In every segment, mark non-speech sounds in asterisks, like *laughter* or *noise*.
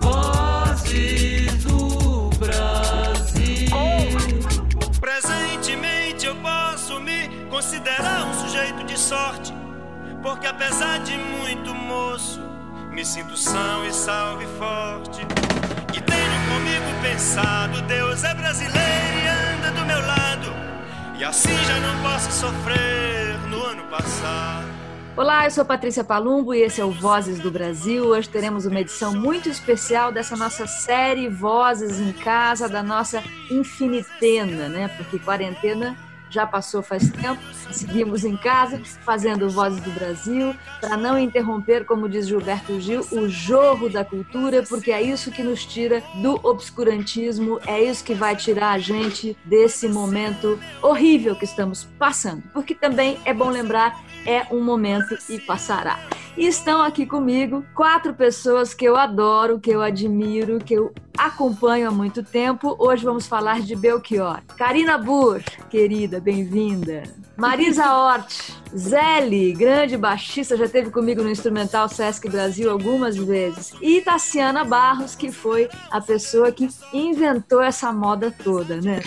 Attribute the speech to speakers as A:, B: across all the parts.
A: Vozes do Brasil. Presentemente eu posso me considerar um sujeito de sorte, porque apesar de muito moço, me sinto são e salve forte. E tenho comigo pensado, Deus é brasileiro e anda do meu lado, e assim já não posso sofrer no ano passado.
B: Olá, eu sou Patrícia Palumbo e esse é o Vozes do Brasil. Hoje teremos uma edição muito especial dessa nossa série Vozes em Casa, da nossa infinitena, né? Porque quarentena já passou faz tempo, seguimos em casa fazendo Vozes do Brasil, para não interromper, como diz Gilberto Gil, o jorro da cultura, porque é isso que nos tira do obscurantismo, é isso que vai tirar a gente desse momento horrível que estamos passando. Porque também é bom lembrar, é um momento e passará. E estão aqui comigo quatro pessoas que eu adoro, que eu admiro, que eu acompanho há muito tempo. Hoje vamos falar de Belchior. Karina Bush, querida, bem-vinda. Marisa *laughs* Hort, Zeli, grande baixista, já esteve comigo no Instrumental Sesc Brasil algumas vezes. E Tassiana Barros, que foi a pessoa que inventou essa moda toda, né?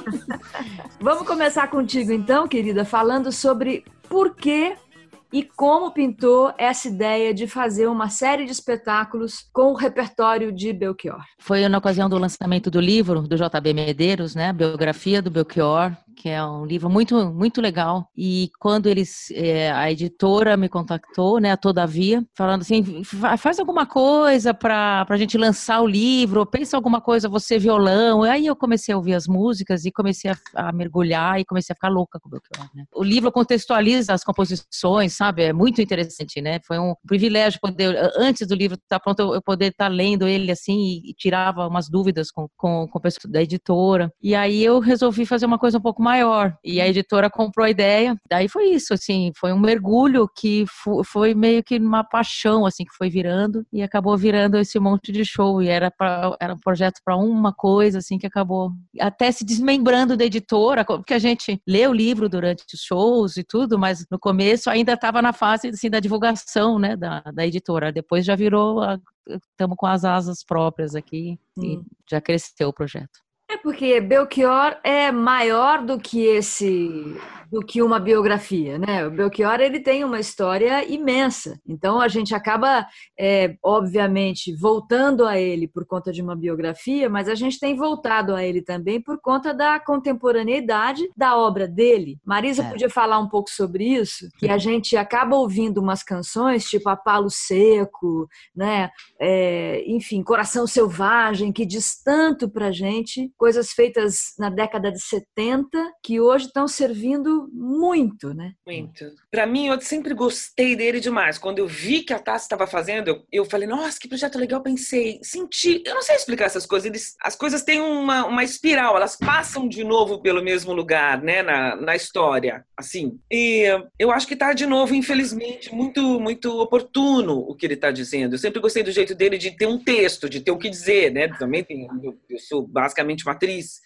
B: *laughs* Vamos começar contigo então, querida, falando sobre por que e como pintou essa ideia de fazer uma série de espetáculos com o repertório de Belchior.
C: Foi na ocasião do lançamento do livro do JB Medeiros, né, Biografia do Belchior, que é um livro muito muito legal. E quando eles, é, a editora me contactou, né, Todavia, falando assim, faz alguma coisa para a gente lançar o livro, pensa alguma coisa, você violão. Aí eu comecei a ouvir as músicas e comecei a, a mergulhar e comecei a ficar louca com o Belchior. Né? O livro contextualiza as composições, sabe? É muito interessante, né? Foi um privilégio poder, antes do livro estar pronto, eu poder estar lendo ele assim e, e tirava umas dúvidas com, com, com o pessoal da editora. E aí eu resolvi fazer uma coisa um pouco maior. E a editora comprou a ideia. Daí foi isso, assim, foi um mergulho que foi meio que uma paixão, assim, que foi virando e acabou virando esse monte de show. E era, pra, era um projeto para uma coisa, assim, que acabou até se desmembrando da editora, porque a gente lê o livro durante os shows e tudo, mas no começo ainda estava na fase assim, da divulgação né, da, da editora. Depois já virou, estamos com as asas próprias aqui e hum. já cresceu o projeto.
B: Porque Belchior é maior do que esse do que uma biografia, né? O Belchior ele tem uma história imensa, então a gente acaba, é, obviamente, voltando a ele por conta de uma biografia, mas a gente tem voltado a ele também por conta da contemporaneidade da obra dele. Marisa é. podia falar um pouco sobre isso, que a gente acaba ouvindo umas canções tipo A Palo Seco, né? É, enfim, Coração Selvagem, que diz tanto pra gente, coisas feitas na década de 70 que hoje estão servindo muito, né?
D: Muito. Para mim, eu sempre gostei dele demais. Quando eu vi que a Tassi estava fazendo, eu, eu, falei, nossa, que projeto legal. Pensei, senti. Eu não sei explicar essas coisas. Eles, as coisas têm uma, uma espiral, elas passam de novo pelo mesmo lugar, né, na, na história, assim. E eu acho que tá de novo, infelizmente, muito, muito oportuno o que ele tá dizendo. Eu sempre gostei do jeito dele de ter um texto, de ter o que dizer, né? Também tem, eu, eu sou basicamente uma atriz.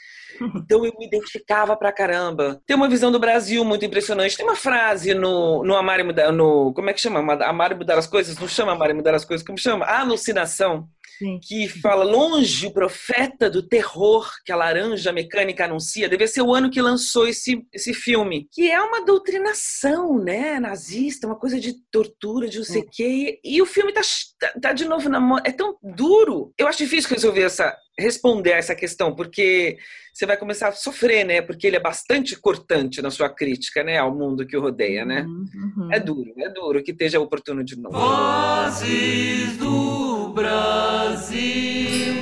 D: Então eu me identificava pra caramba. Tem uma visão do Brasil muito impressionante. Tem uma frase no, no Amar e Mudar, no, como é que chama? Amar e Mudar as Coisas? Não chama Amar e Mudar as Coisas, como chama? Alucinação. Sim. que fala longe o profeta do terror que a laranja mecânica anuncia, deve ser o ano que lançou esse, esse filme, que é uma doutrinação, né, nazista, uma coisa de tortura, de não sei o quê, e, o filme tá, tá, tá de novo na mão, é tão duro. Eu acho difícil resolver essa, responder essa questão, porque você vai começar a sofrer, né? Porque ele é bastante cortante na sua crítica, né? Ao mundo que o rodeia, né? Uhum. uhum. É duro, é duro que esteja oportuno de novo.
A: Vozes do Brasil.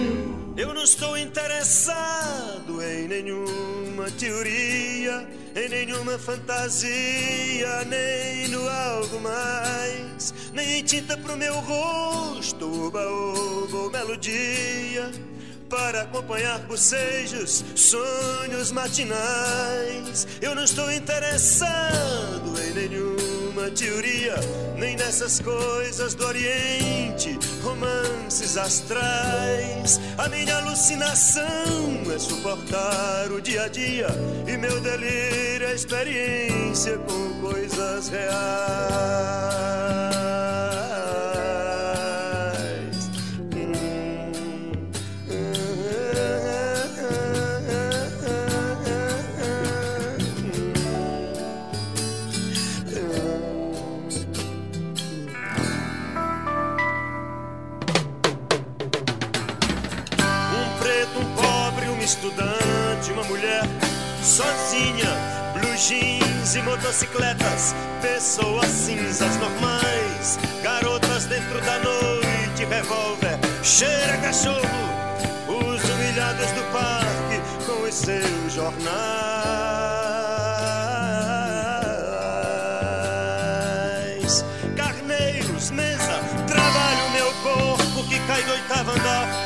A: Eu não estou interessado em nenhuma teoria, em nenhuma fantasia, nem no algo mais, nem em tinta pro meu rosto, oba, ou melodia para acompanhar bocejos, sonhos matinais. Eu não estou interessado em nenhum nenhuma teoria, nem nessas coisas do Oriente, romances astrais. A minha alucinação é suportar o dia a dia e meu delírio é experiência com coisas reais. Sozinha. Blue jeans e motocicletas, pessoas cinzas normais. Garotas dentro da noite, revólver, cheira cachorro. Os humilhados do parque com os seus jornais. Carneiros, mesa, trabalho meu corpo que cai do oitavo andar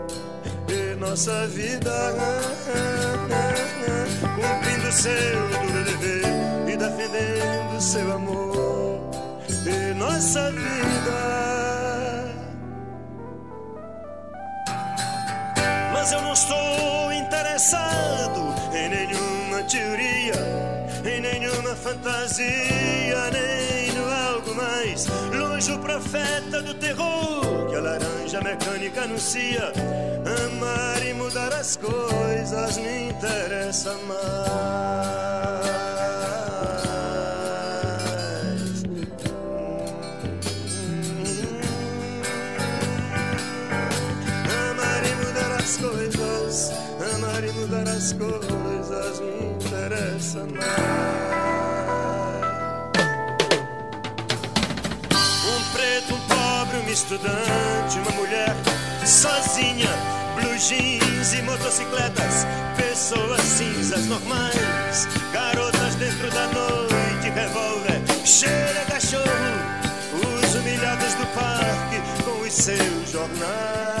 A: nossa vida, cumprindo seu duro dever e defendendo seu amor e nossa vida. Mas eu não estou interessado em nenhuma teoria, em nenhuma fantasia, nem mais longe o profeta do terror que a laranja mecânica anuncia Amar e mudar as coisas me interessa mais. Amar e mudar as coisas, amar e mudar as coisas me interessa mais. Estudante, uma mulher sozinha, blue jeans e motocicletas, pessoas cinzas normais, garotas dentro da noite, revólver, cheira cachorro, os humilhados do parque com os seus jornais.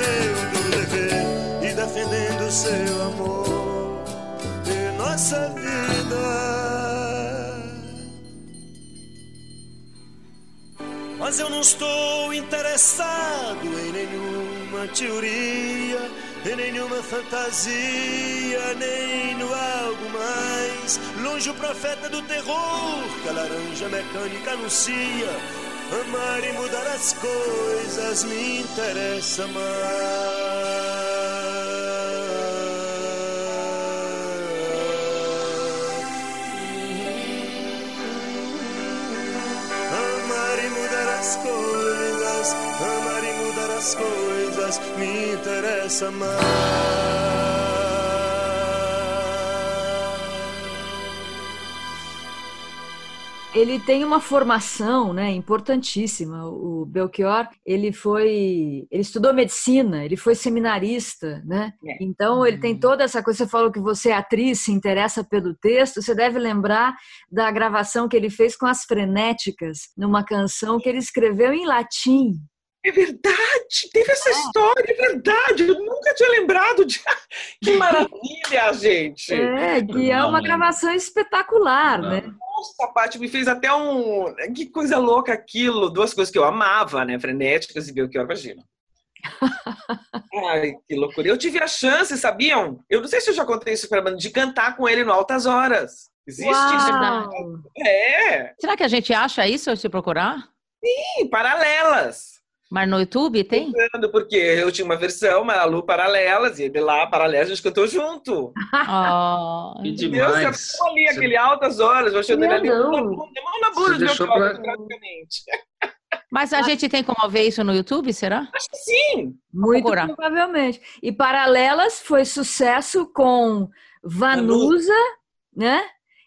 A: seu dever e defendendo seu amor e nossa vida. Mas eu não estou interessado em nenhuma teoria, em nenhuma fantasia, nem no algo mais. Longe o profeta do terror que a laranja mecânica anuncia Amar e mudar as coisas me interessa mais. Amar e mudar as coisas, amar e mudar as coisas me interessa mais.
B: Ele tem uma formação né, importantíssima. O Belchior, ele foi, ele estudou medicina, ele foi seminarista, né? É. Então ele tem uhum. toda essa coisa. Você falou que você é atriz, se interessa pelo texto. Você deve lembrar da gravação que ele fez com as frenéticas, numa canção que ele escreveu em latim.
D: É verdade, teve essa é. história, é verdade. Eu nunca tinha lembrado de. *laughs* Que maravilha, gente!
B: É, que é uma gravação espetacular, né?
D: Nossa, Paty, me fez até um. Que coisa louca aquilo. Duas coisas que eu amava, né? Frenéticas e Belchior, imagina. *laughs* Ai, que loucura. Eu tive a chance, sabiam? Eu não sei se eu já contei isso para de cantar com ele no Altas Horas. Existe
B: Uau!
D: isso? É.
C: Será que a gente acha isso se procurar?
D: Sim, paralelas.
C: Mas no YouTube tem?
D: Porque eu tinha uma versão, uma Lu paralelas, e ele lá, paralelas, a gente cantou junto. *laughs*
C: Oh,
E: Que
D: Entendeu? Você
E: demais.
D: ficou ali, aquele altas horas, eu achando ele ali,
B: Não.
D: mão na bunda
E: Você
D: do Belchior,
E: pra-
D: praticamente.
C: Mas a gente tem como ver isso no YouTube, será?
D: Acho que sim.
B: Muito provavelmente. E Paralelas foi sucesso com Vanusa, né?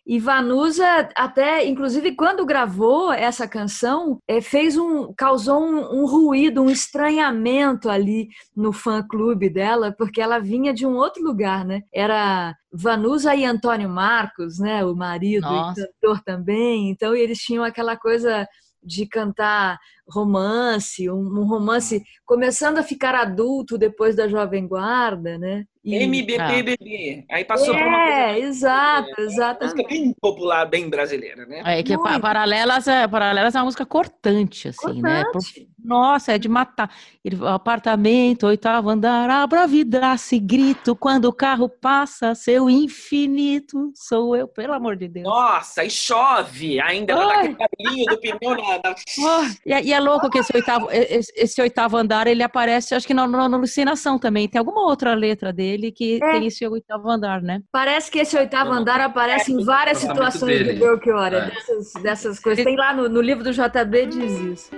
B: E Vanusa até, inclusive, quando gravou essa canção, eh, fez um, causou um, um ruído, um estranhamento ali no fã-clube dela, porque ela vinha de um outro lugar, né? Era Vanusa e Antônio Marcos, né? O marido
C: Nossa.
B: e cantor também. Então eles tinham aquela coisa de cantar romance, um, um romance começando a ficar adulto depois da Jovem Guarda, né? E-
D: MBBBB. Aí passou por uma
B: é,
D: coisa
B: exato,
D: música
B: exatamente.
D: bem popular, bem brasileira, né?
C: É que pa-
B: Muito.
C: Paralelas é, Paralelas é uma música cortante, assim, né? Pro-
B: Cortante.
C: Nossa, é de matar. Ele, apartamento, oitavo andar, abra a vidraça e grito quando o carro passa, seu infinito sou eu, pelo amor de Deus.
D: Nossa, e chove ainda,
C: Ai.
D: aquele barulhinho do pneu na... na...
C: Ah, e, é- e é louco que esse oitavo, esse, esse oitavo andar, ele aparece, acho que na, na, na alucinação também. Tem alguma outra letra dele que
B: É.
C: tem esse oitavo andar, né?
B: Parece que esse oitavo
E: Não,
B: andar aparece em várias
E: comportamento
B: situações
E: dele.
B: do Belchior,
E: É.
B: dessas, dessas coisas. Tem lá no, no livro do JB diz isso.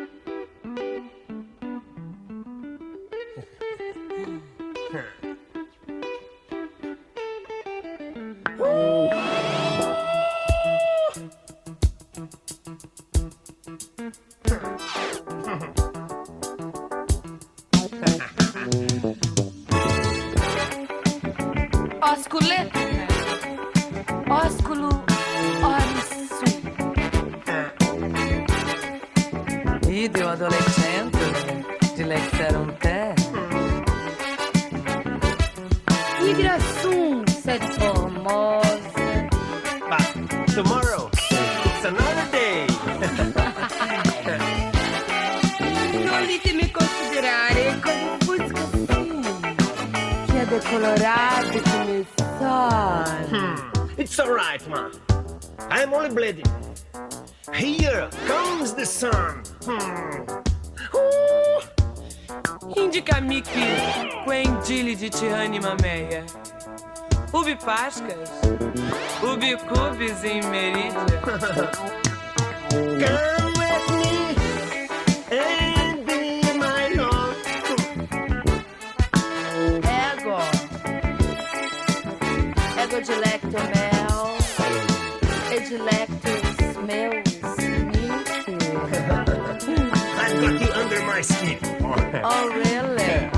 F: Ósculo
G: de te anima meia. Ubi pascas, ubi cubis em meridia.
H: Come with me and be my own.
F: Ego. Ego dilecto mel. Edilectus *laughs* meus. Mique.
H: I've got you under my skin.
F: Oh, really?
H: Ego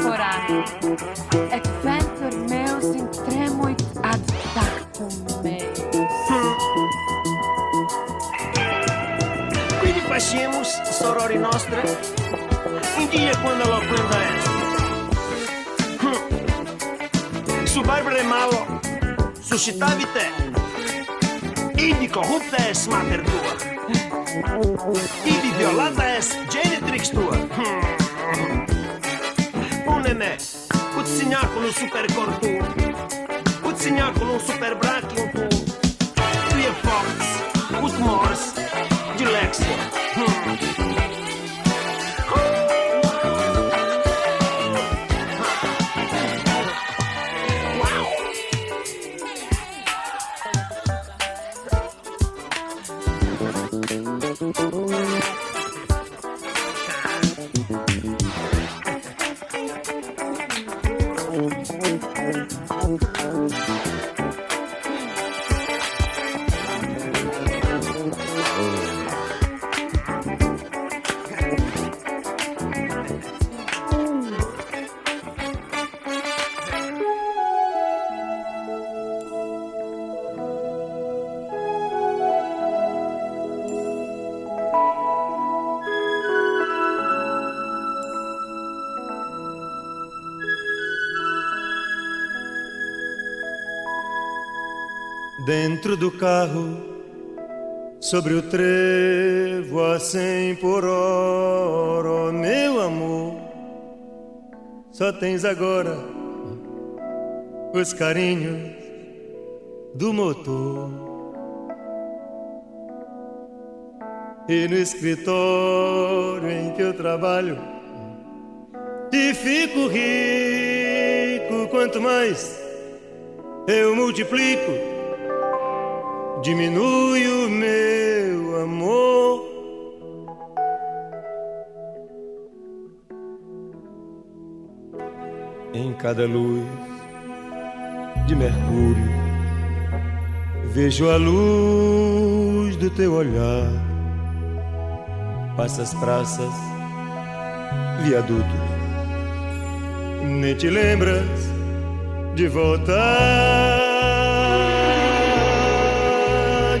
H: Et
F: ventur meus tremuit ad meus.
H: Quindi facimus, sorori nostre, un dia quando lo prenda est. Hm. Su barbare malo, suscitavi te. Idi corrupta es mater tua. Ivi violata es genitrix tua. come me, cuzzigna con un super cordone, cuzzigna con un super bracchio,
A: Dentro do carro, sobre o trevo a cem por hora, oh, meu amor, só tens agora os carinhos do motor. E no escritório em que eu trabalho, e fico rico quanto mais eu multiplico diminui o meu amor. Em cada luz de Mercúrio, vejo a luz do teu olhar. Passas praças, viadutos, nem te lembras de voltar.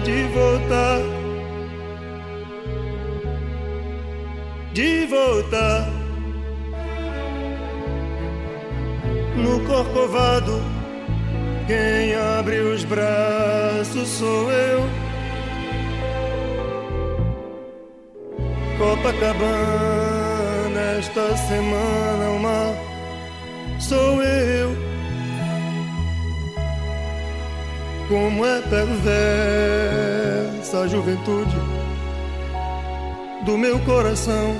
A: De voltar, de voltar no corcovado. Quem abre os braços sou eu. Copacabana, esta semana o mar sou eu. Como é perversa a juventude do meu coração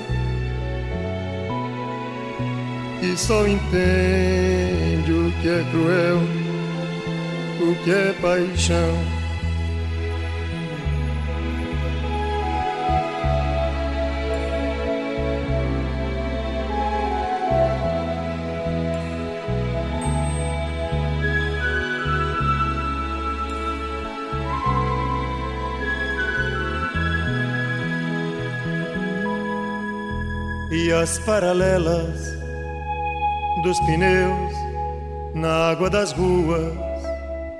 A: e só entende o que é cruel, o que é paixão. E as paralelas dos pneus na água das ruas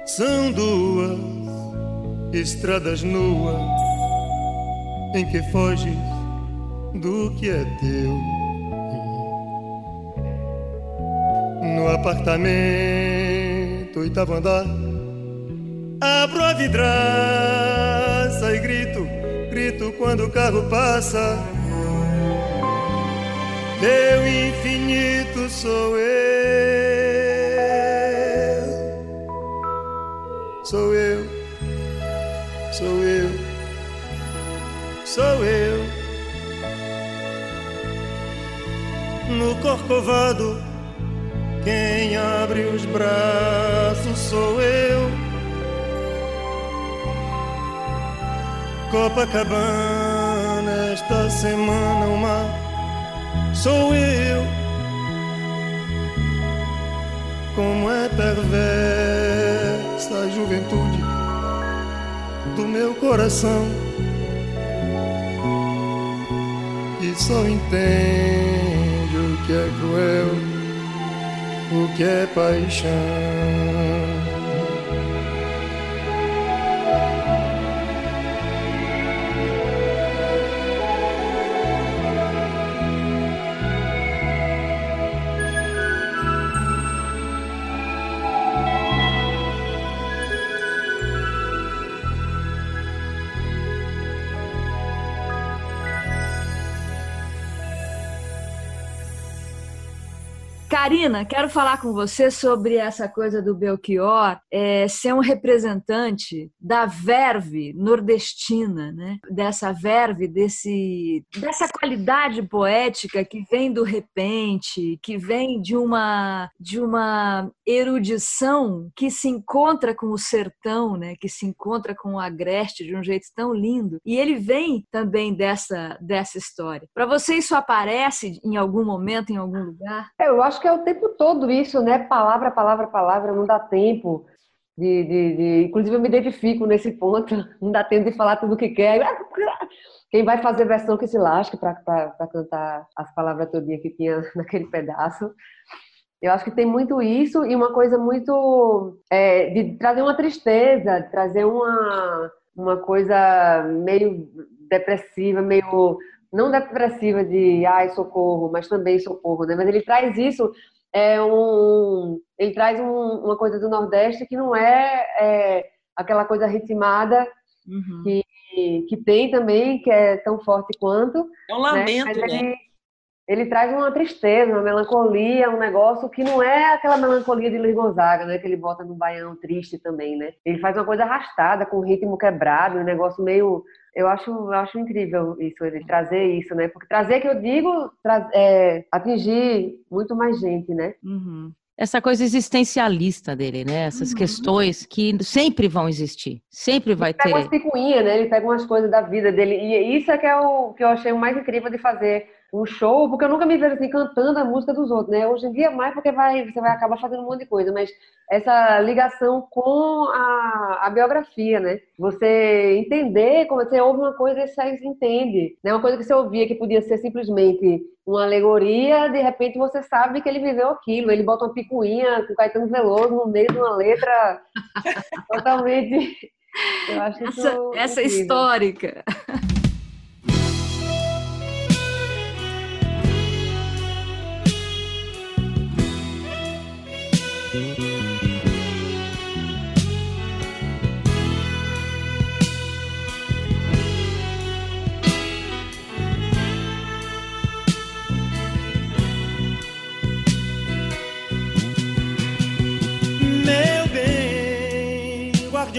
A: são duas estradas nuas em que foges do que é teu. No apartamento, oitavo andar, abro a vidraça e grito, grito quando o carro passa. Teu infinito sou eu, sou eu, sou eu, sou eu. No corcovado, quem abre os braços sou eu. Copacabana, esta semana o mar sou eu. Como é perversa a juventude do meu coração, que só entende o que é cruel, o que é paixão.
B: Karina, quero falar com você sobre essa coisa do Belchior é, ser um representante da verve nordestina, né? Dessa verve, desse, dessa qualidade poética que vem do repente, que vem de uma de uma erudição que se encontra com o sertão, né? Que se encontra com o agreste de um jeito tão lindo. E ele vem também dessa dessa história. Para você isso aparece em algum momento, em algum lugar?
I: É, eu acho que é o tempo todo isso, né? Palavra, palavra, palavra, não dá tempo. De, de, de, Inclusive, eu me identifico nesse ponto, *laughs* não dá tempo de falar tudo o que quer. Quem vai fazer versão que se lasque para cantar as palavras todinha que tinha *laughs* naquele pedaço. Eu acho que tem muito isso e uma coisa muito é, de trazer uma tristeza, de trazer uma, uma coisa meio depressiva, meio não depressiva de ai socorro, mas também socorro, né? Mas ele traz isso é um ele traz um, uma coisa do Nordeste que não é, é aquela coisa ritmada uhum. que que tem também que é tão forte quanto.
D: É um né? lamento, né?
I: Ele, ele, traz uma tristeza, uma melancolia, um negócio que não é aquela melancolia de Luiz Gonzaga, né? Que ele bota no baião triste também, né? Ele faz uma coisa arrastada, com ritmo quebrado, um negócio meio eu acho, eu acho incrível isso, ele trazer isso, né? Porque trazer, que eu digo, é, atingir muito mais gente, né?
C: Uhum essa coisa existencialista dele, né? Essas uhum. questões que sempre vão existir, sempre vai
I: ele
C: ter.
I: Pega umas picuinhas, né? Ele pega umas coisas da vida dele e isso é que é o que eu achei o mais incrível de fazer um show, porque eu nunca me vejo assim cantando a música dos outros, né? Hoje em dia mais porque vai, você vai acabar fazendo um monte de coisa, mas essa ligação com a, a biografia, né? Você entender, como você ouve uma coisa e você entende, né? Uma coisa que você ouvia que podia ser simplesmente uma alegoria, de repente você sabe que ele viveu aquilo, ele bota uma picuinha com Caetano Veloso no meio de uma letra *laughs* totalmente eu acho
B: essa, essa histórica.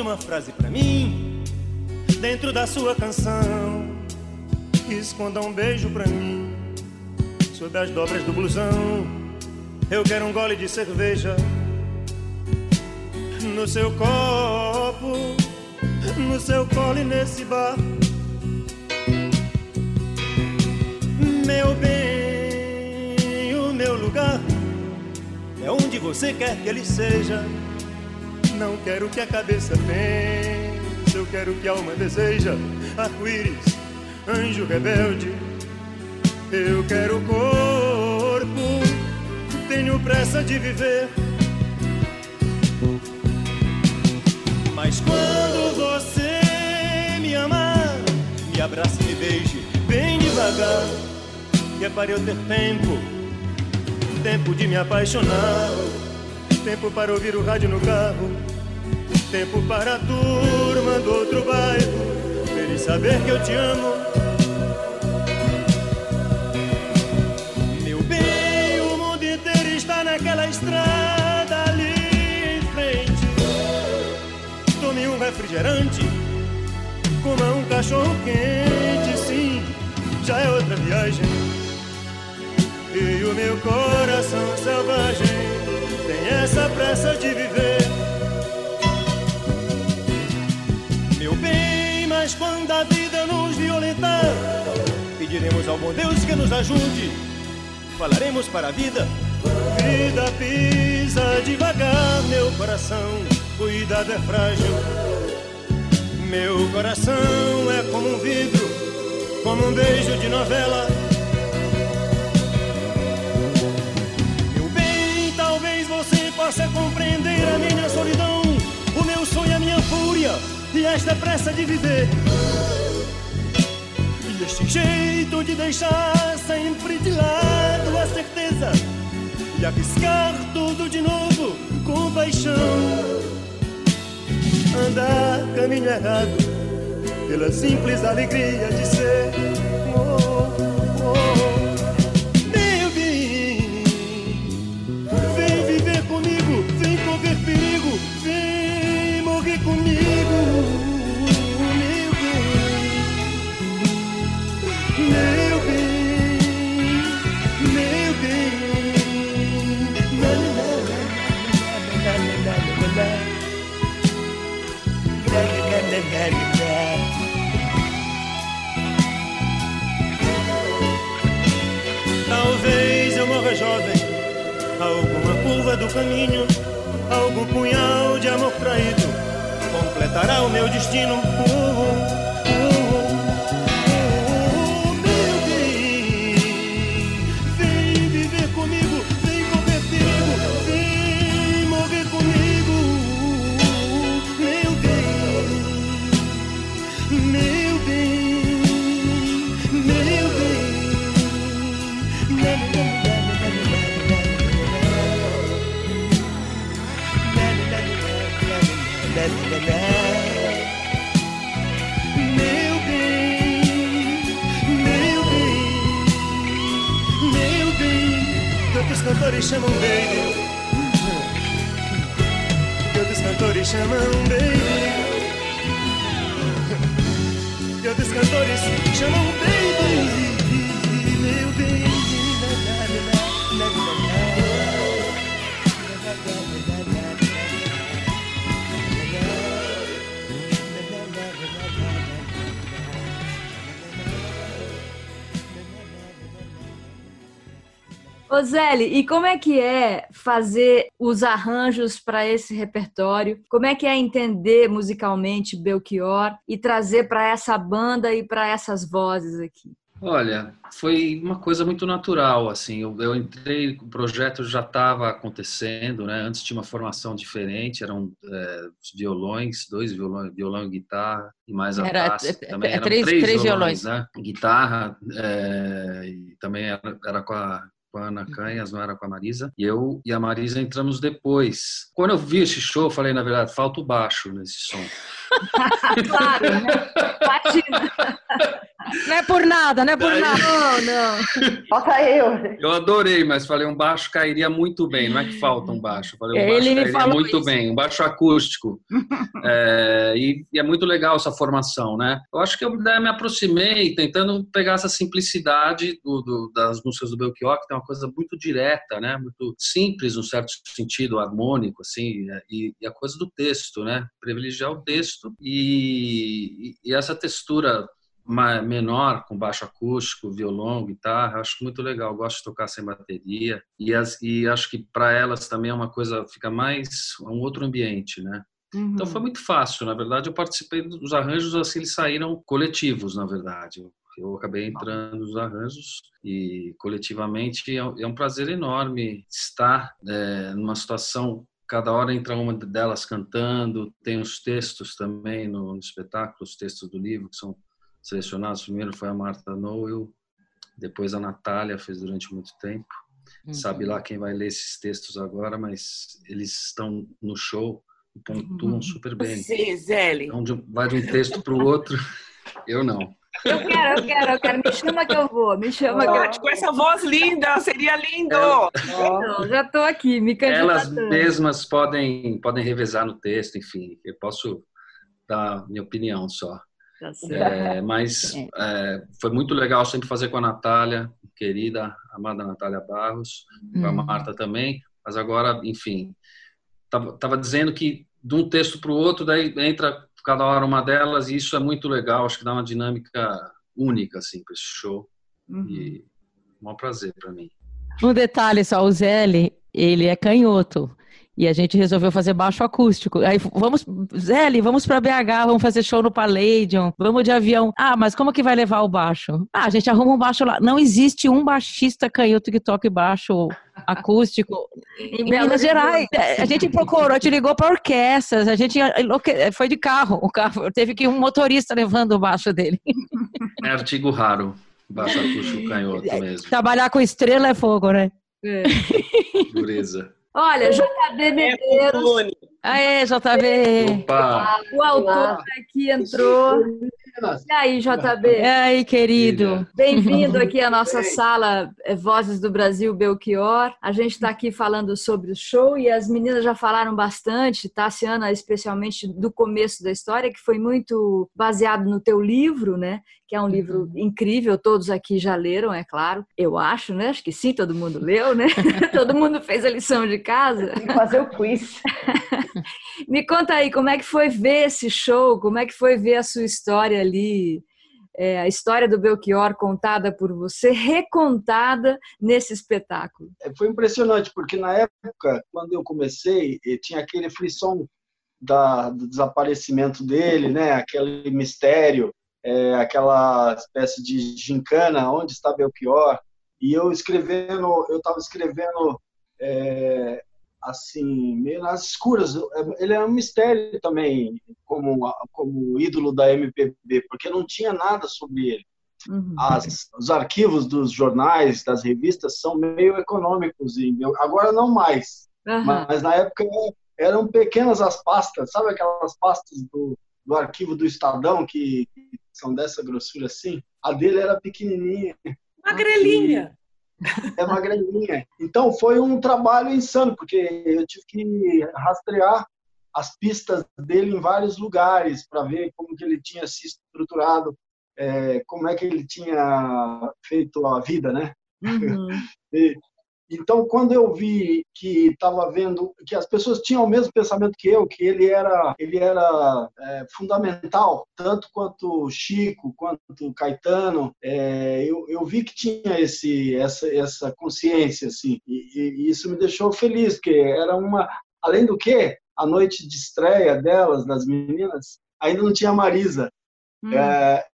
A: Uma frase para mim dentro da sua canção. Esconda um beijo para mim sob as dobras do blusão. Eu quero um gole de cerveja no seu copo, no seu colo e nesse bar. Meu bem, o meu lugar é onde você quer que ele seja. Não quero que a cabeça pense, eu quero que a alma deseja. Arco-íris, anjo rebelde, eu quero corpo, tenho pressa de viver. Mas quando você me amar, me abrace e me beije bem devagar, que é para eu ter tempo, tempo de me apaixonar, tempo para ouvir o rádio no carro. Tempo para a turma do outro bairro. Eles saber que eu te amo. Meu bem, o mundo inteiro está naquela estrada ali em frente. Tome um refrigerante. Coma um cachorro quente, sim Já é outra viagem. E o meu coração selvagem essa pressa de viver Mas quando a vida nos violentar, pediremos ao bom Deus que nos ajude. Falaremos para a vida. Vida pisa devagar, meu coração, cuidado é frágil. Meu coração é como um vidro, como um beijo de novela. Possa compreender a minha solidão, o meu sonho e a minha fúria e esta pressa de viver. E este jeito de deixar sempre de lado a certeza e arriscar tudo de novo com paixão. Andar caminho errado pela simples alegria de ser. Do caminho, algo punhal de amor traído completará o meu destino. Uh, uh, cantores chamam baby, que outros cantores chamam baby, que outros cantores chamam baby, meu bem.
B: Ô Zeli, e como é que é fazer os arranjos para esse repertório? Como é que é entender musicalmente Belchior e trazer para essa banda e para essas vozes aqui?
J: Olha, foi uma coisa muito natural, assim, eu, eu entrei, o projeto já estava acontecendo, né, antes tinha uma formação diferente, eram é, violões, dois violões, violão e guitarra, e mais a
C: Era-
J: taça,
C: é-
J: também
C: é
J: eram
C: três-
J: três,
C: três
J: violões,
C: violões.
J: né, guitarra, é, e também era, era com a com a Ana Canhas, não era com a Marisa. E eu e a Marisa entramos depois. Quando eu vi esse show, eu falei, na verdade, falta o baixo nesse som. *laughs*
B: claro, né? Imagina.
C: Não é por nada, não é por
J: Daí-
C: nada.
B: Não, não.
I: Falta eu.
J: Eu adorei, mas falei, um baixo cairia muito bem. Não é que falta um baixo. Falei, um
C: Ele
J: baixo
C: me
J: cairia
C: falou
J: muito
C: isso.
J: bem, um baixo acústico. *laughs* É, e, e é muito legal essa formação, né? Eu acho que eu né, me aproximei tentando pegar essa simplicidade do- do- das músicas do Belchior, que tem uma coisa muito direta, né? Muito simples, num certo sentido, harmônico, assim, e, e a coisa do texto, né? Privilegiar o texto e, e- e essa textura menor, com baixo acústico, violão, guitarra, acho muito legal. Gosto de tocar sem bateria e, as, e acho que para elas também é uma coisa fica mais um outro ambiente, né? Então foi muito fácil, na verdade. Eu participei dos arranjos assim, eles saíram coletivos, na verdade. Eu- acabei entrando nos arranjos e coletivamente é um é um prazer enorme estar é, numa situação. Cada hora entra uma delas cantando, tem os textos também no, no espetáculo, os textos do livro que são selecionados. Primeiro foi a Marta Noel, depois a Natália fez durante muito tempo. Sabe lá quem vai ler esses textos agora, mas eles estão no show e pontuam super bem.
D: Você, Zéli.
J: Então, vai de um texto para o outro, *laughs* eu não.
B: Eu quero, eu quero, eu quero. Me chama que eu vou, me chama que eu
D: com essa voz linda, seria lindo.
B: Não, já estou aqui, me
J: Elas
B: candidatando.
J: mesmas podem, podem revezar no texto, enfim, eu posso dar minha opinião só.
B: Tá.
J: É, mas é, foi muito legal sempre fazer com a Natália, querida, amada Natália Barros, com a
C: Hum.
J: Marta também, mas agora, enfim, tava, tava dizendo que de um texto para o outro, daí entra cada hora uma delas, e isso é muito legal, acho que dá uma dinâmica única, assim, para esse show,
B: Uhum.
J: e um maior prazer para mim.
C: Um detalhe só, o Zeli, ele é canhoto. E a gente resolveu fazer baixo acústico. Aí vamos, Zeli, vamos para BH, vamos fazer show no Palladium, vamos de avião. Ah, mas como que vai levar o baixo? Ah, a gente arruma um baixo lá. Não existe um baixista canhoto que toque baixo acústico *laughs* em,
B: Belo
C: Minas. Gerais. É, A gente procurou, a gente ligou para orquestras, a gente foi de carro. O carro *laughs* teve que ir um motorista levando o baixo dele.
J: É artigo raro, baixo acústico canhoto mesmo,
C: Trabalhar com estrela é fogo, né?
B: É.
J: dureza.
B: Olha, JB Medeiros,
D: Lune.
C: Aê, JB!
J: Opa!
B: o autor aqui entrou. E aí, JB?
C: E aí, querido?
B: Bem-vindo aqui à nossa sala eh, Vozes do Brasil Belchior. A gente está aqui falando sobre o show e as meninas já falaram bastante, Tassiana, especialmente do começo da história, que foi muito baseado no teu livro, né? Que é um livro incrível, todos aqui já leram, é claro. Eu acho, né? Acho que sim, todo mundo leu, né? *laughs* todo mundo fez a lição de casa.
I: Tem que fazer o quiz. *laughs*
B: Me conta aí, como é que foi ver esse show? Como é que foi ver a sua história ali é, a história do Belchior contada por você, recontada nesse espetáculo?
K: É, foi impressionante, porque na época, quando eu comecei, tinha aquele frisson da, do desaparecimento dele, né? aquele mistério, é, aquela espécie de gincana, onde está Belchior? E eu escrevendo, eu estava escrevendo é, assim, meio nas escuras. Ele é um mistério também, como, como ídolo da MPB, porque não tinha nada sobre ele. Uhum. As, os arquivos dos jornais, das revistas, são meio econômicos, e agora não mais. Uhum. Mas, mas, na época eram pequenas as pastas, sabe aquelas pastas do, do arquivo do Estadão, que, que são dessa grossura assim? A dele era pequenininha.
D: Magrelinha
K: é magrelinha. Então foi um trabalho insano, porque eu tive que rastrear as pistas dele em vários lugares para ver como que ele tinha se estruturado, é, como é que ele tinha feito a vida, né? Uhum. *laughs* e, então, quando eu vi que estava vendo que as pessoas tinham o mesmo pensamento que eu, que ele era, ele era é, fundamental, tanto quanto Chico, quanto Caetano, é, eu, eu vi que tinha esse, essa, essa consciência, assim, e, e isso me deixou feliz, porque era uma, além do que, a noite de estreia delas, das meninas, ainda não tinha Marisa. Hum. É,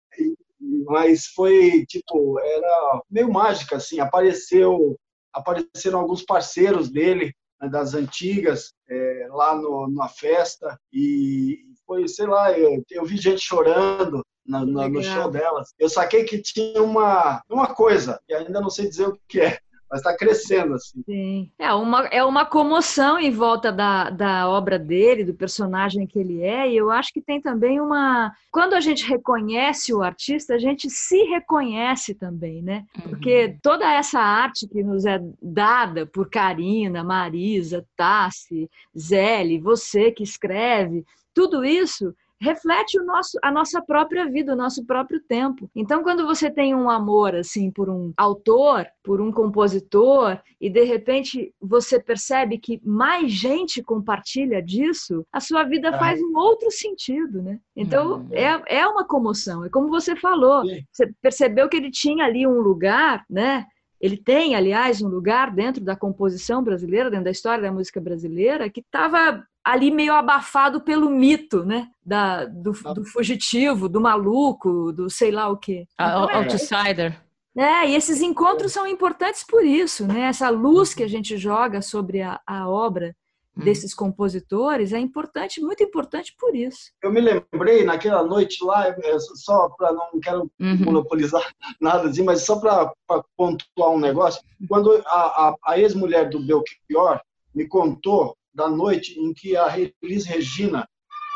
K: mas foi tipo era meio mágica assim apareceu apareceram alguns parceiros dele, né, das antigas, é, lá no, numa festa, e foi, sei lá, eu, eu vi gente chorando no, no, no show delas. Eu saquei que tinha uma, uma coisa, e ainda não sei dizer o que é, mas está crescendo assim.
B: Sim. É uma, é uma comoção em volta da, da obra dele, do personagem que ele é, e eu acho que tem também uma. Quando a gente reconhece o artista, a gente se reconhece também, né? Porque uhum. toda essa arte que nos é dada por Karina, Marisa, Tassi, Zéli, você que escreve, tudo isso reflete o nosso, a nossa própria vida, o nosso próprio tempo. Então, quando você tem um amor assim por um autor, por um compositor, e de repente você percebe que mais gente compartilha disso, a sua vida é. faz um outro sentido, né? Então, uhum. é, é uma comoção. É como você falou, você percebeu que ele tinha ali um lugar, né? Ele tem, aliás, um lugar dentro da composição brasileira, dentro da história da música brasileira, que estava ali meio abafado pelo mito, né? Da, do, ah. do, fugitivo, do maluco, do sei lá o quê.
C: Então, é, outsider.
B: É, e esses encontros são importantes por isso, né? Essa luz que a gente joga sobre a, a obra hum. desses compositores é importante, muito importante por isso.
K: Eu me lembrei naquela noite lá, é, só para não quero uhum. monopolizar *laughs* nada, assim, mas só para pontuar um negócio, quando a, a, a ex-mulher do Belchior me contou da noite em que a Elis Regina,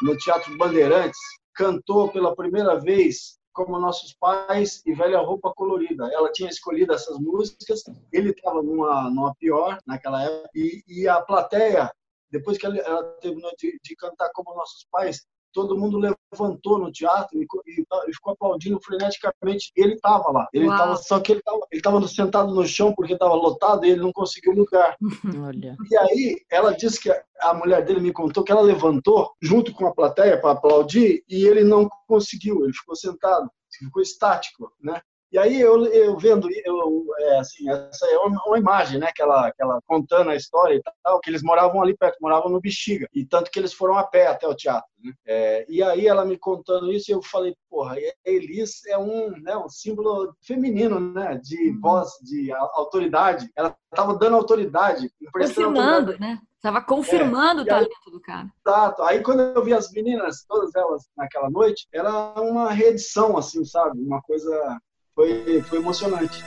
K: no Teatro Bandeirantes, cantou pela primeira vez como nossos pais e velha roupa colorida. Ela tinha escolhido essas músicas, ele estava numa, numa pior naquela época, e, e a plateia, depois que ela, terminou de, de cantar como nossos pais, todo mundo levantou no teatro e, e ficou aplaudindo freneticamente. Ele estava lá. Ele tava, só que ele estava sentado no chão porque estava lotado e ele não conseguiu lugar. *laughs* Olha. E aí ela disse que a mulher dele me contou que ela levantou junto com a plateia para aplaudir e ele não conseguiu. Ele ficou sentado, ficou estático, né? E aí eu, eu vendo, eu, é, assim, essa é uma, uma, imagem, né, que ela, que ela contando a história e tal, que eles moravam ali perto, moravam no Bexiga, e tanto que eles foram a pé até o teatro. Né? É, e aí ela me contando isso, eu falei, porra, Elis é um, né, um símbolo feminino, né, de uhum. voz, de autoridade. Ela estava dando autoridade,
B: confirmando, né? Estava confirmando é, o talento aí, do cara.
K: Exato. Aí quando eu vi as meninas, todas elas naquela noite, era uma reedição, assim, sabe? Uma coisa foi, foi emocionante.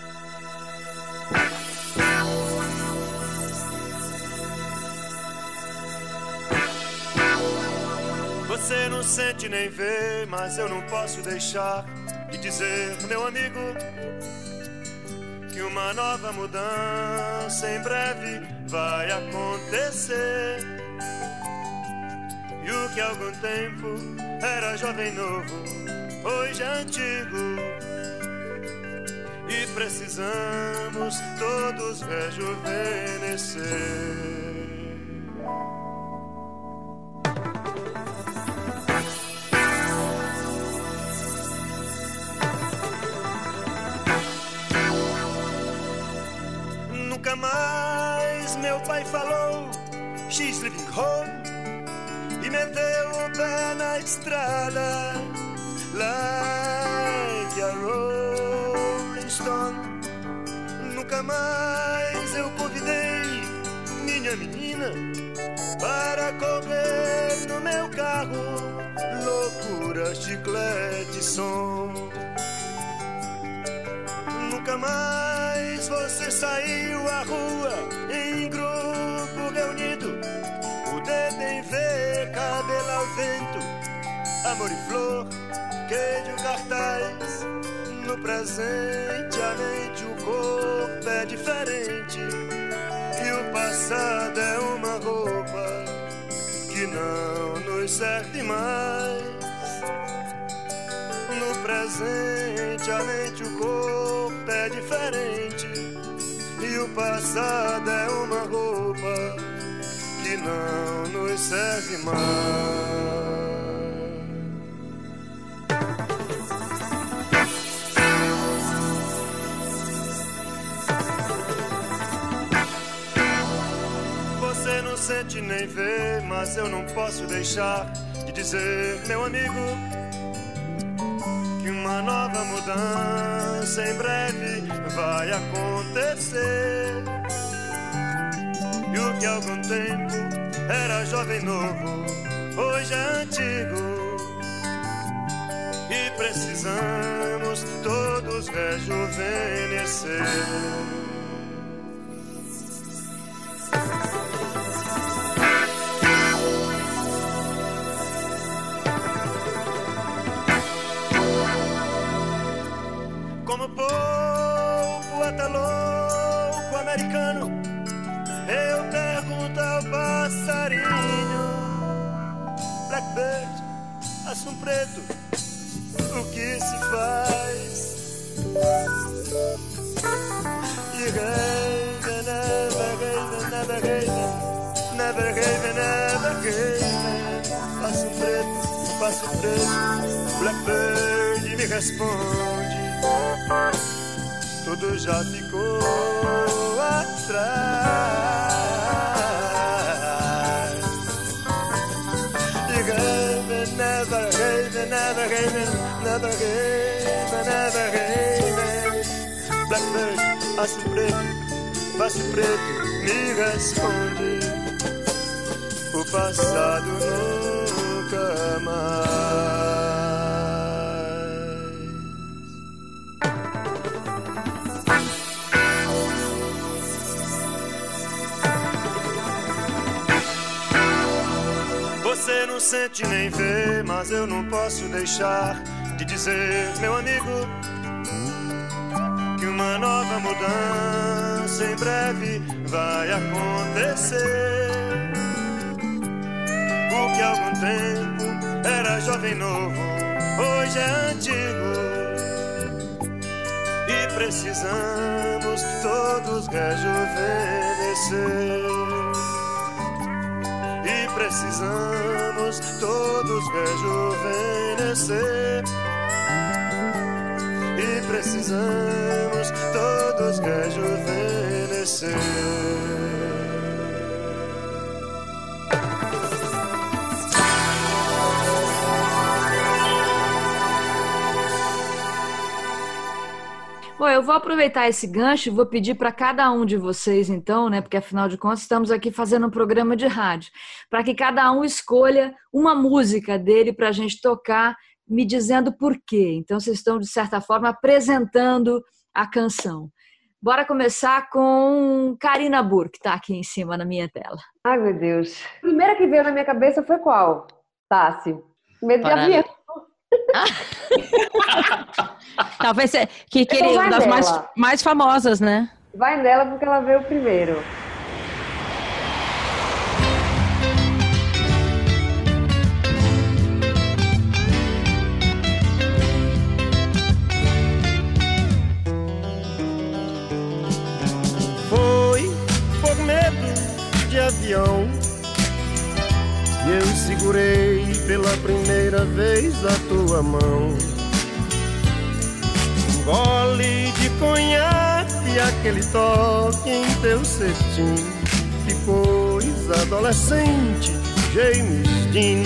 A: Você não sente nem vê, mas eu não posso deixar de dizer, meu amigo, que uma nova mudança em breve vai acontecer. E o que há algum tempo era jovem novo, hoje é antigo e precisamos todos rejuvenescer. Nunca mais meu pai falou She's living home e meteu o pé na estrada like a road. Nunca mais eu convidei minha menina Para correr no meu carro Loucura, chiclete, som Nunca mais você saiu à rua em grupo reunido. O dedo em V, cabelo ao vento, amor e flor, queijo, cartaz. No presente, a mente, o corpo é diferente. E o passado é uma roupa que não nos serve mais no presente a mente, o corpo é diferente. E o passado é uma roupa que não nos serve mais. Nem vê, mas eu não posso deixar de dizer, meu amigo que uma nova mudança em breve vai acontecer. E o que há algum tempo era jovem novo, hoje é antigo. E precisamos todos rejuvenescer. Povo até louco americano, eu pergunto ao passarinho, Blackbird, assunto preto, o que se faz? E Raven, never Raven, never Raven, never Raven, never Raven, passo preto, passo preto, Blackbird me responde tudo já ficou atrás. E Raven, never Raven, never Raven, never Raven, never Raven. Blackbird, aço preto, passo preto, me responde. O passado nunca mais. Não sente nem vê, mas eu não posso deixar de dizer, meu amigo, que uma nova mudança em breve vai acontecer. O que há algum tempo era jovem novo, hoje é antigo. E precisamos todos rejuvenescer. Precisamos todos rejuvenescer. E precisamos todos rejuvenescer.
B: Bom, eu vou aproveitar esse gancho e vou pedir para cada um de vocês, então, né, porque afinal de contas estamos aqui fazendo um programa de rádio, para que cada um escolha uma música dele para a gente tocar, me dizendo por quê. Então, vocês estão, de certa forma, apresentando a canção. Bora começar com Karina Burr, que está aqui em cima na minha tela.
I: Ai, meu Deus. A primeira que veio na minha cabeça foi qual? Tassi. Medo de avião. *laughs*
C: Talvez é- que, que
I: Então
C: ele, das mais, mais famosas, né?
I: Vai nela porque ela veio primeiro.
E: Foi por medo de avião que eu segurei pela primeira vez a tua mão. Um gole de conhaque
A: aquele toque em teu cetim Que coisa adolescente James Dean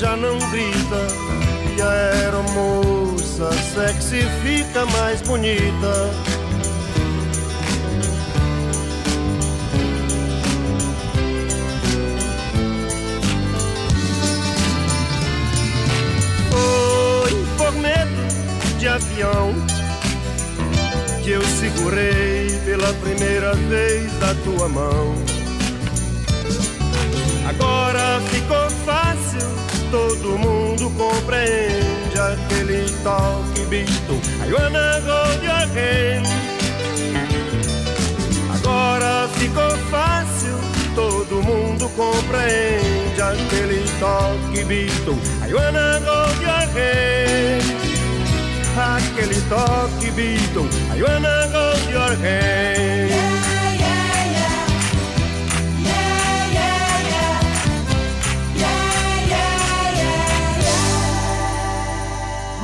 A: já não grita. E a aeromoça sexy fica mais bonita. Foi por medo de avião que eu segurei pela primeira vez a tua mão. Todo mundo compreende aquele toque visto. Your hand. Agora ficou fácil, todo mundo compreende aquele toque visto. Your hand. Aquele toque visto. I wanna hold your hand.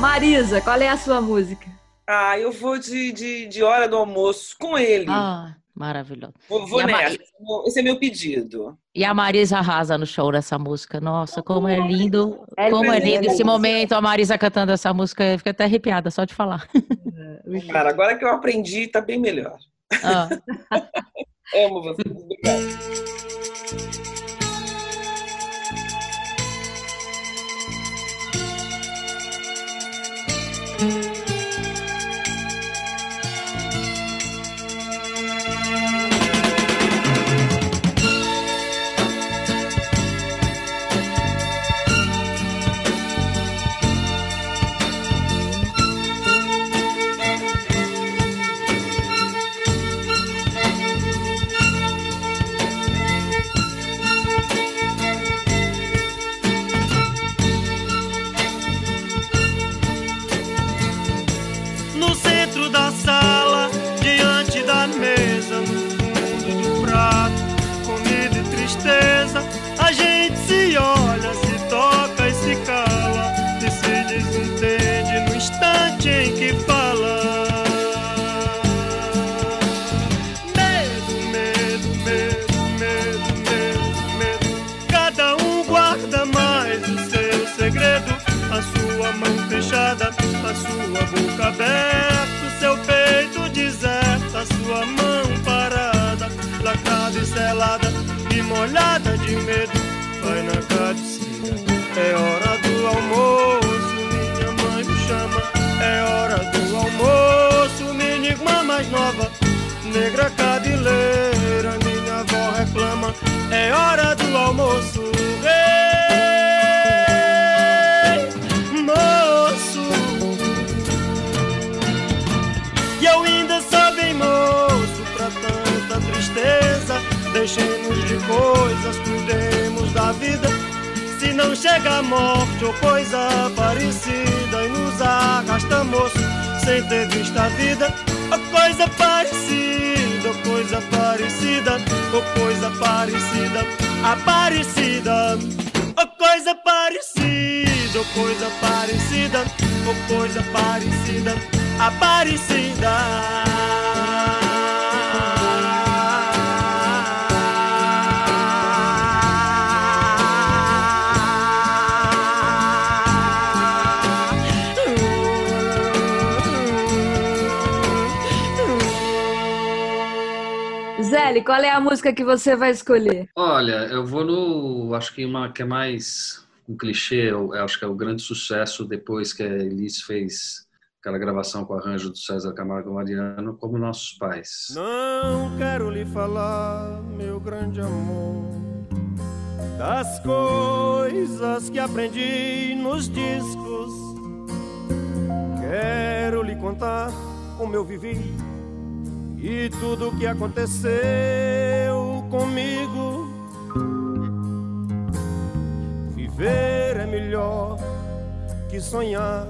B: Marisa, qual é a sua música?
D: Ah, eu vou de, de, de hora do almoço com ele.
C: Ah, maravilhoso.
D: Vou, vou
C: E a Ma-
D: nessa. Esse é meu pedido.
C: E a Marisa arrasa no show nessa música. Nossa, como é lindo.
I: É
C: como é
I: lindo,
C: lindo
I: é
C: esse momento, a Marisa cantando essa música. Eu fiquei até arrepiada só de falar.
D: Cara, agora que eu aprendi, tá bem melhor.
C: Ah. *laughs*
D: Amo vocês. Obrigada.
A: No boca aberta, seu peito deserto, a sua mão parada, lacrada e selada e molhada de medo. Vai na cabeceira, é hora do almoço, minha mãe me chama, é hora do almoço, minha irmã mais nova, negra cabeleira, minha avó reclama, é hora do almoço. Coisas, cuidemos da vida. Se não chega a morte ou coisa parecida e nos arrasta moço sem ter visto a vida. Ou coisa parecida, ou coisa parecida, ou coisa parecida, aparecida. Ou coisa parecida, ou coisa parecida, ou coisa parecida,
B: Zélio, qual é a música que você vai escolher?
J: Olha, eu vou no. Acho que uma que é mais um clichê, eu, eu acho que é o grande sucesso depois que a Elis fez aquela gravação com arranjo do César Camargo Mariano, como nossos pais.
A: Não quero lhe falar, meu grande amor, das coisas que aprendi nos discos. Quero lhe contar como eu vivi e tudo o que aconteceu comigo. Viver é melhor que sonhar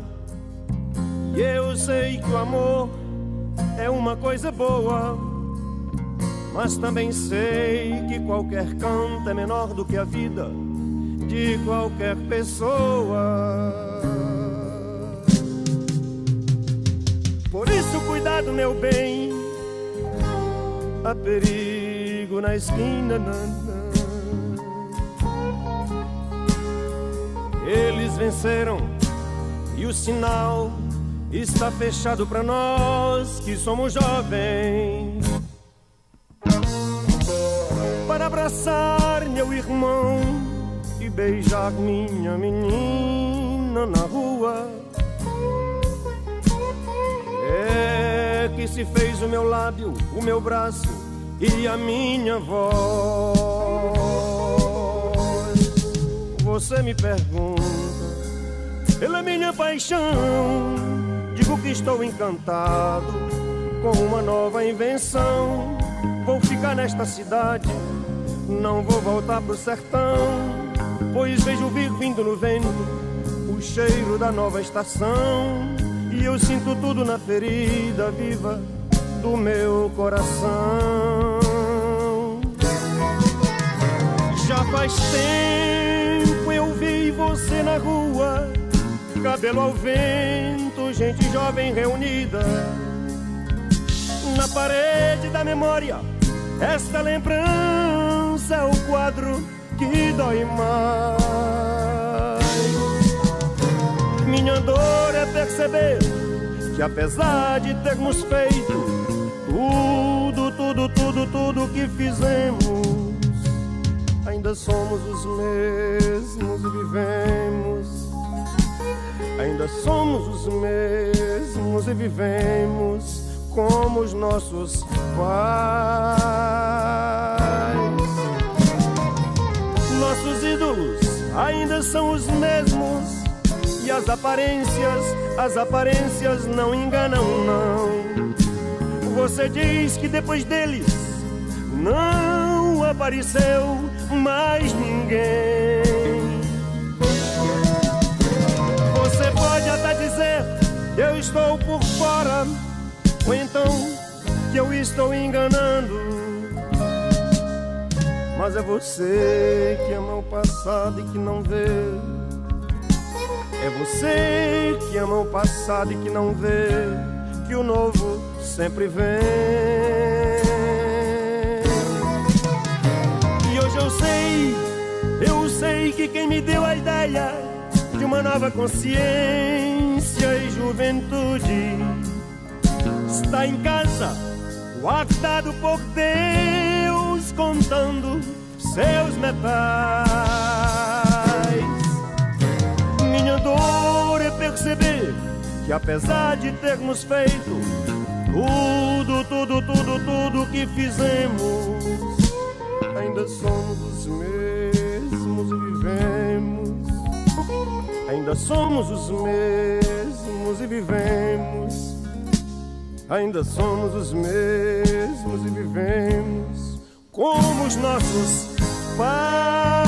A: e eu sei que o amor é uma coisa boa, mas também sei que qualquer canto é menor do que a vida de qualquer pessoa. Por isso, cuidado, meu bem, há perigo na esquina. Eles venceram e o sinal está fechado para nós que somos jovens. Para abraçar meu irmão e beijar minha menina na rua. É se fez o meu lábio, o meu braço e a minha voz. Você me pergunta, pela minha paixão Digo que estou encantado com uma nova invenção. Vou ficar nesta cidade, não vou voltar pro sertão. Pois vejo vir vindo no vento o cheiro da nova estação. E eu sinto tudo na ferida viva do meu coração. Já faz tempo eu vi você na rua, cabelo ao vento gente jovem reunida na parede da memória. Esta lembrança é o quadro que dói mais. Minha dor é perceber que apesar de termos feito tudo, tudo, tudo, tudo que fizemos, ainda somos os mesmos e vivemos Ainda somos os mesmos e vivemos como os nossos pais. Nossos ídolos ainda são os mesmos e as aparências, as aparências não enganam, não. Você diz que depois deles não apareceu mais ninguém. pode até dizer eu estou por fora, ou então que eu estou enganando. Mas é você que ama o passado e que não vê. É você que ama o passado e que não vê que o novo sempre vem. E hoje eu sei, eu sei que quem me deu a ideia de uma nova consciência e juventude. Está em casa, guardado por Deus, contando seus metais. Dor é perceber que apesar de termos feito tudo, tudo, tudo, tudo que fizemos, ainda somos os mesmos e vivemos Ainda somos os mesmos e vivemos. Ainda somos os mesmos e vivemos como os nossos pais.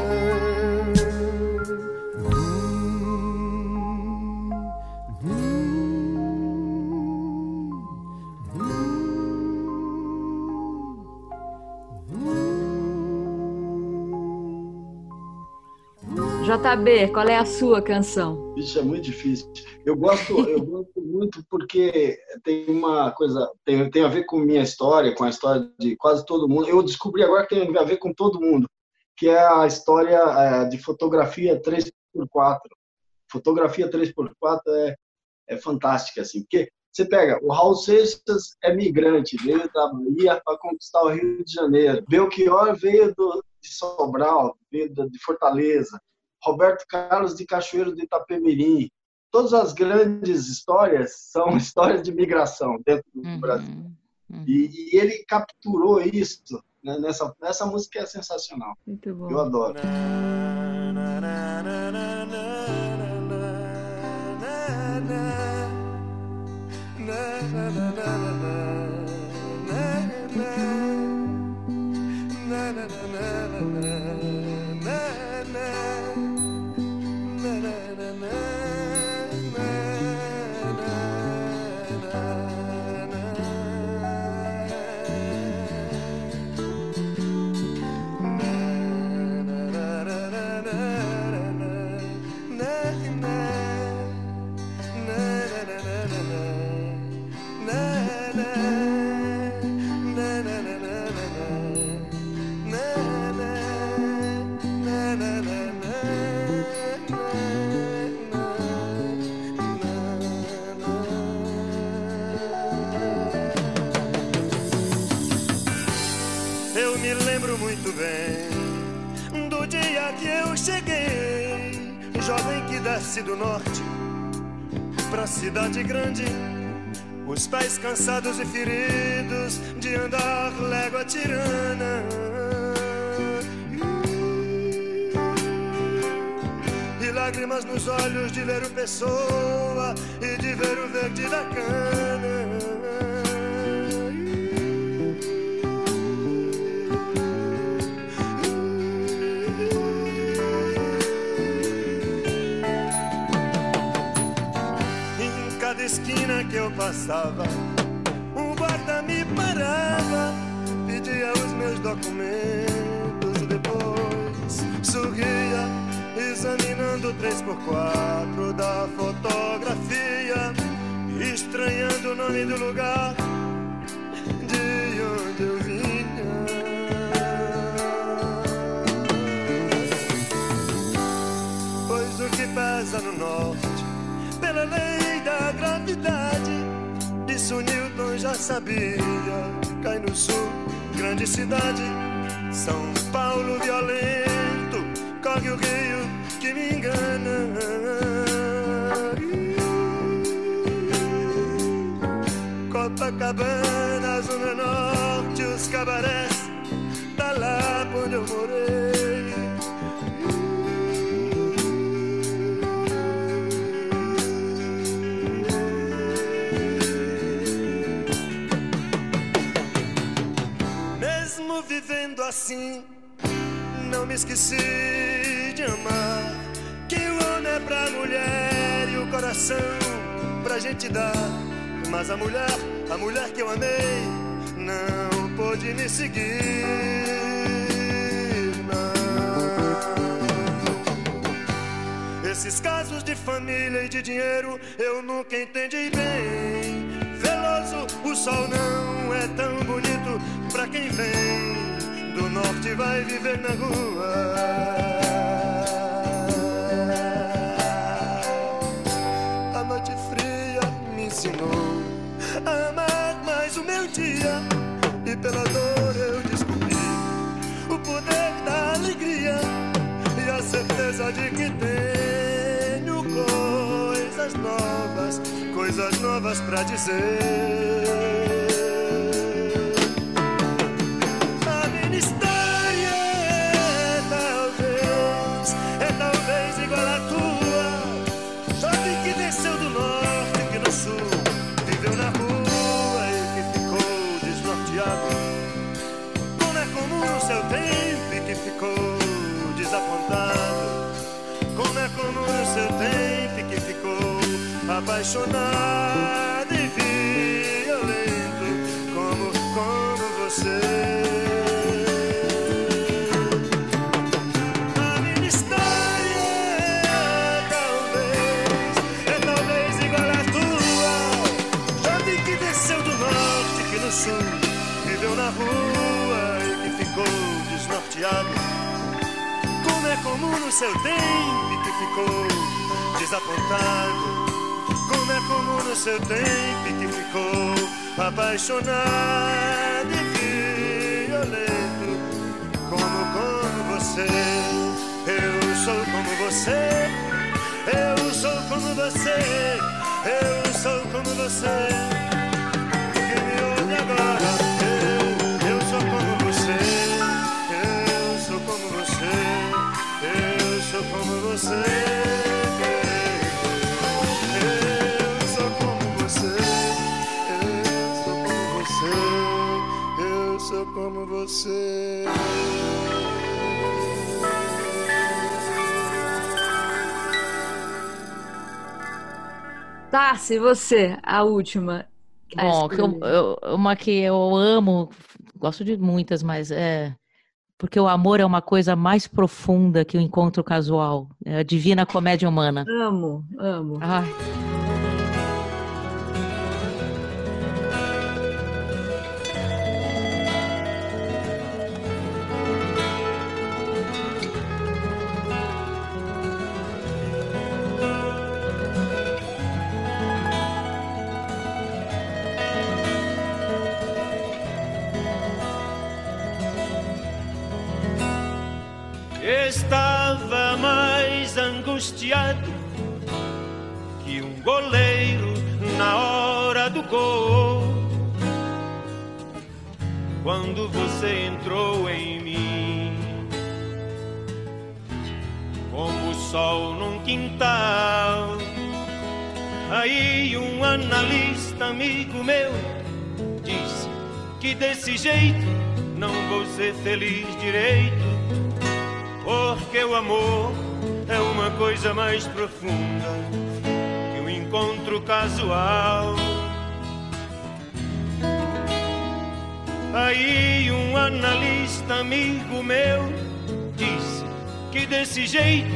B: JB, qual é a sua canção?
K: Isso é muito difícil. Eu gosto, eu *laughs* gosto muito porque tem uma coisa, tem, tem a ver com minha história, com a história de quase todo mundo. Eu descobri agora que tem a ver com todo mundo, que é a história é, de fotografia 3x4. Fotografia 3x4 é, é fantástica, assim, porque Você pega, o Raul Seixas é migrante, veio da Bahia para conquistar o Rio de Janeiro. Belchior veio do, de Sobral, veio de Fortaleza. Roberto Carlos de Cachoeiro de Itapemirim. Todas as grandes histórias são histórias de migração dentro do uhum, Brasil. Uhum. E, e, ele capturou isso né, nessa, nessa música é sensacional.
B: Muito bom.
K: Eu adoro.
A: Desce do norte pra cidade grande. Os pés cansados e feridos de andar légua tirana. E lágrimas nos olhos de ler o Pessoa e de ver o verde da cana. Esquina que eu passava, um guarda me parava, pedia os meus documentos e depois sorria, examinando três por quatro da fotografia, estranhando o nome do lugar de onde eu vinha. Pois o que pesa no norte, pela lei da gravidade. Disso Newton já sabia. Cai no sul, grande cidade. São Paulo violento, corre o rio que me engana. Copacabana, Zona Norte, os cabarés, tá lá onde eu morei. Vivendo assim, não me esqueci de amar. Que o homem é pra mulher e o coração pra gente dar. Mas a mulher, a mulher que eu amei, não pôde me seguir. Esses casos de família e de dinheiro eu nunca entendi bem. Veloso, o sol não é tão bonito pra quem vem do norte vai viver na rua. A noite fria me ensinou a amar mais o meu dia e pela dor eu descobri o poder da alegria e a certeza de que tenho coisas novas, coisas novas para dizer. Apaixonado e violento como, como você. A minha história é talvez, é talvez igual à tua. Já vi que desceu do norte, que no sul viveu na rua e que ficou desnorteado. Como é comum no seu tempo que ficou desapontado como no seu tempo que ficou apaixonado e violento, como como você. Eu sou como você, eu sou como você, eu sou como você. Que me ouve agora, como você. como você.
B: Tá, se você, a última.
C: Bom, que eu, eu, uma que eu amo, gosto de muitas, mas é porque o amor é uma coisa mais profunda que o encontro casual. É a divina comédia humana.
B: Amo, amo.
C: Ai.
A: Gol. Quando você entrou em mim, como o sol num quintal. Aí um analista amigo meu disse que desse jeito não vou ser feliz direito porque o amor é uma coisa mais profunda que o um encontro casual. Aí um analista amigo meu disse que desse jeito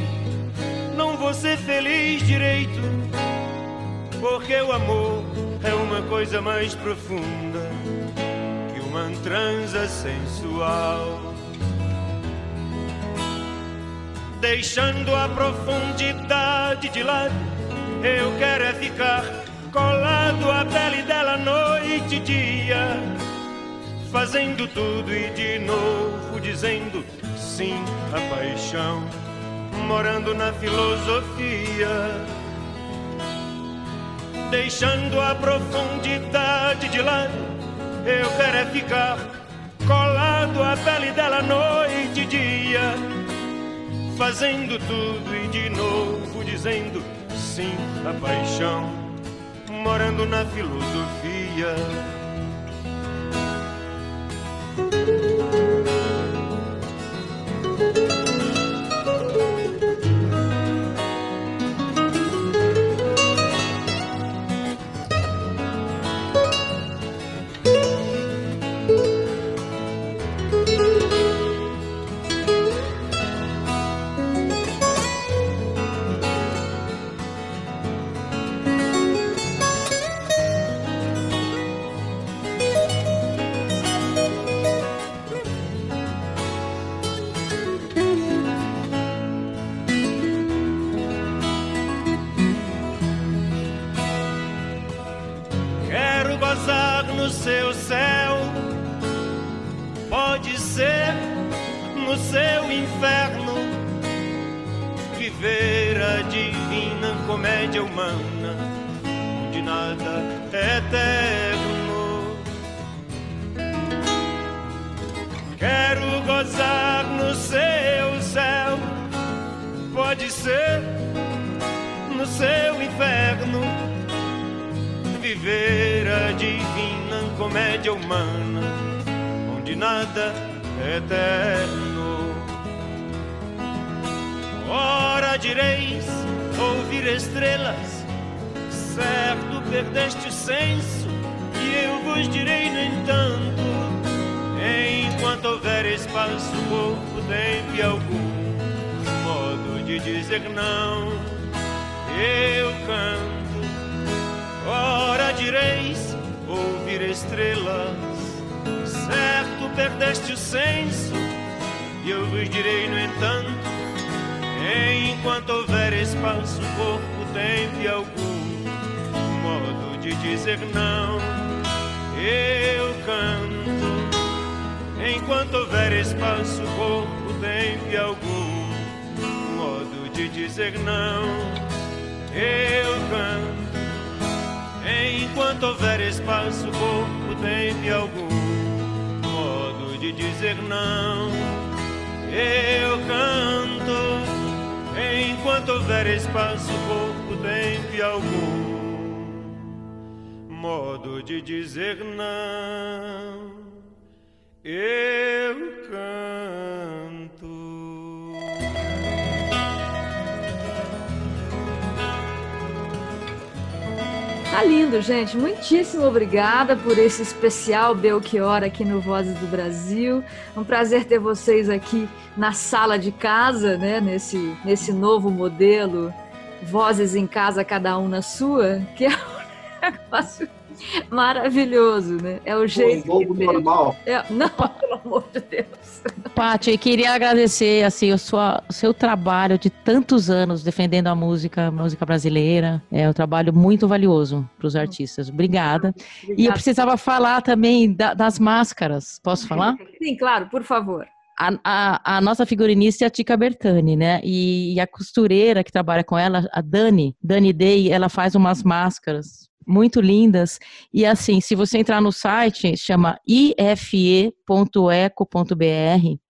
A: não vou ser feliz direito, porque o amor é uma coisa mais profunda que uma transa sensual. deixando a profundidade de lado. Eu quero é ficar colado à pele dela noite e dia, fazendo tudo e de novo dizendo sim à paixão, morando na filosofia. Deixando a profundidade de lado, eu quero é ficar colado à pele dela noite e dia fazendo tudo e de novo dizendo sim à paixão, morando na filosofia. deste senso e eu vos direi, no entanto, enquanto houver espaço, pouco tempo e algum modo de dizer não, eu canto. Ora direis ouvir estrelas, certo perdeste o senso, e eu vos direi, no entanto, enquanto houver espaço, corpo, tempo e algum dizer não. Eu canto enquanto houver espaço, corpo, tempo e algum modo de dizer não. Eu canto enquanto houver espaço, corpo, tempo e algum modo de dizer não. Eu canto enquanto houver espaço, corpo, tempo e algum modo de dizer não, eu canto.
B: Tá lindo, gente. Muitíssimo obrigada por esse especial Belchior aqui no Vozes do Brasil. Um prazer ter vocês aqui na sala de casa, né? Nesse, nesse novo modelo Vozes em Casa, cada um na sua, que é *laughs* negócio maravilhoso, né? É o jeito.
K: Novo normal.
B: É, não, *laughs* pelo amor de Deus.
C: Paty, queria agradecer assim, o, sua, o seu trabalho de tantos anos defendendo a música, a música brasileira. É um trabalho muito valioso para os artistas. Obrigada. Obrigada. E eu precisava falar também da, das máscaras. Posso falar?
B: Sim, claro, por favor.
C: A, a, a, nossa figurinista é a Tica Bertani, né? E, e, a costureira que trabalha com ela, a Dani, Dani Day, ela faz umas máscaras muito lindas. E assim, se você entrar no site, chama ife.eco.br,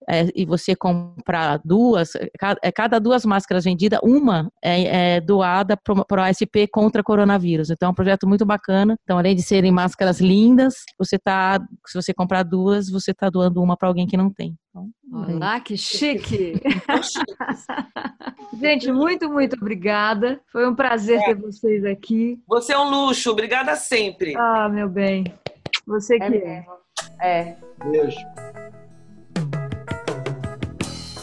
C: é, e você comprar duas, é, cada duas máscaras vendidas, uma é, é doada para o ASP contra coronavírus. Então é um projeto muito bacana. Então, além de serem máscaras lindas, você tá, se você comprar duas, você está doando uma para alguém que não tem. Então,
B: Olá, que chique! *laughs* Gente, muito, muito obrigada. Foi um prazer ter vocês aqui.
D: Você é um luxo, obrigada sempre.
B: Ah, meu bem. Você que
I: é. É.
K: Beijo.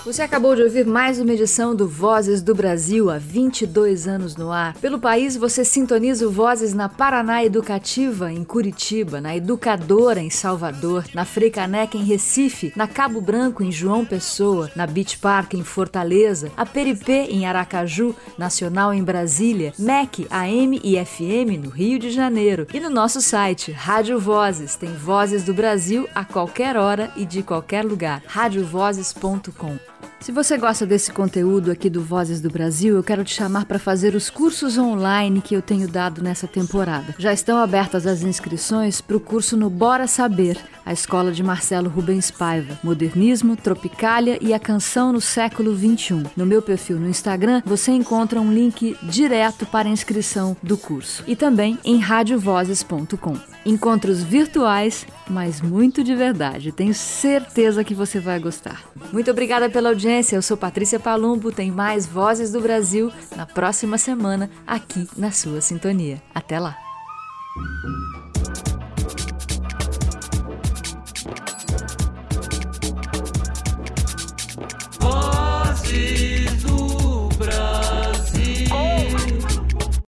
B: Você acabou de ouvir mais uma edição do Vozes do Brasil, há 22 anos no ar. Pelo país, você sintoniza o Vozes na Paraná Educativa, em Curitiba, na Educadora, em Salvador, na Freicaneca, em Recife, na Cabo Branco, em João Pessoa, na Beach Park, em Fortaleza, a Peripê, em Aracaju, Nacional, em Brasília, MEC, AM e FM, no Rio de Janeiro. E no nosso site, Rádio Vozes, tem Vozes do Brasil a qualquer hora e de qualquer lugar. radiovozes.com se você gosta desse conteúdo aqui do Vozes do Brasil, eu quero te chamar para fazer os cursos online que eu tenho dado nessa temporada. Já estão abertas as inscrições para o curso no Bora Saber, a escola de Marcelo Rubens Paiva, Modernismo, Tropicália e a Canção no Século XXI. No meu perfil no Instagram, você encontra um link direto para a inscrição do curso e também em radiovozes.com. Encontros virtuais, mas muito de verdade. Tenho certeza que você vai gostar. Muito obrigada pela audiência. Eu sou Patrícia Palumbo. Tem mais Vozes do Brasil na próxima semana, aqui na sua sintonia. Até lá! Vozes